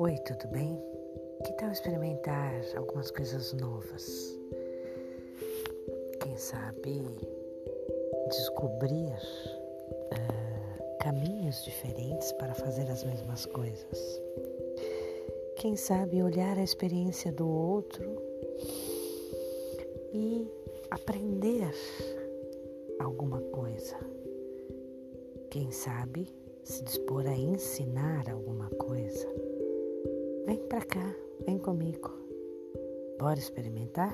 Oi, tudo bem? Que tal experimentar algumas coisas novas? Quem sabe descobrir uh, caminhos diferentes para fazer as mesmas coisas? Quem sabe olhar a experiência do outro e aprender alguma coisa? Quem sabe se dispor a ensinar alguma coisa? Vem para cá, vem comigo. Bora experimentar?